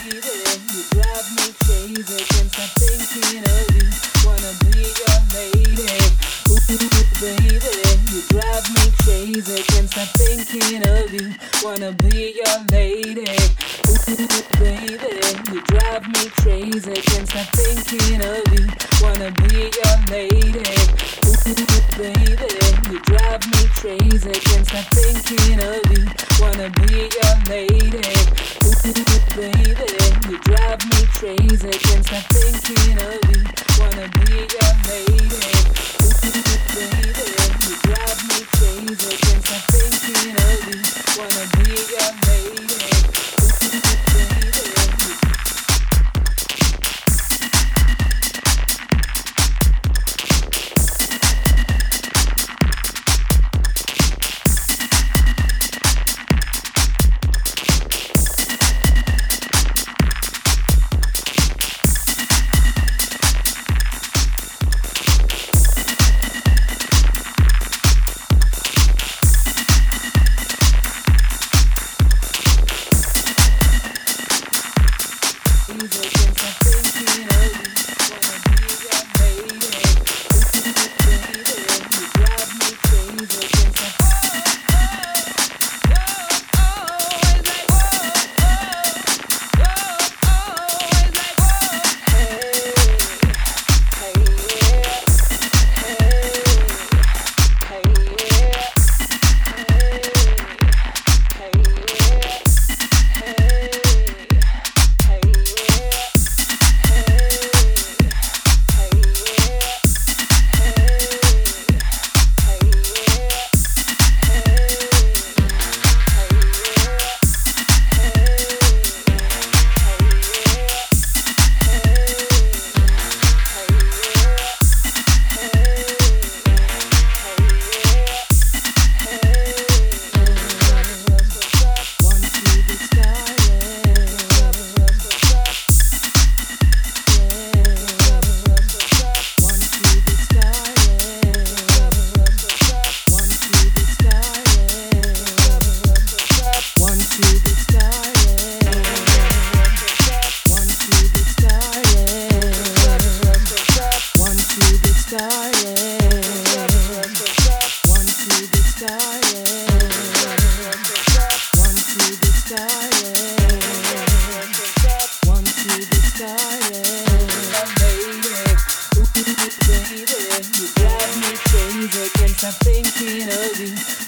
breathing. You drive me crazy. Can't stop thinking. Me crazy. Can't stop thinking of you. Wanna be your lady. Ooh, baby, you drive me crazy. Can't stop thinking of you. Wanna be your lady. Ooh, baby, you drive me crazy. Can't stop thinking of you.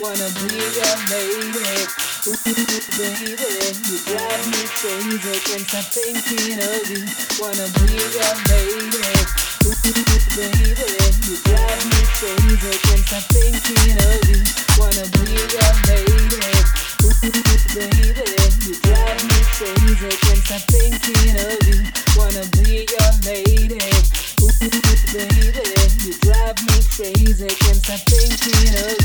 Wanna be your lady. Ooh, baby, you drive me crazy. Can't stop thinking of you, wanna be your lady. Ooh, baby, you drive me crazy. Can't stop thinking of you, wanna be your lady. Ooh, baby, you drive me crazy. Can't stop thinking of you, wanna be your lady. Ooh, baby, you drive me crazy. Can't stop thinking of you,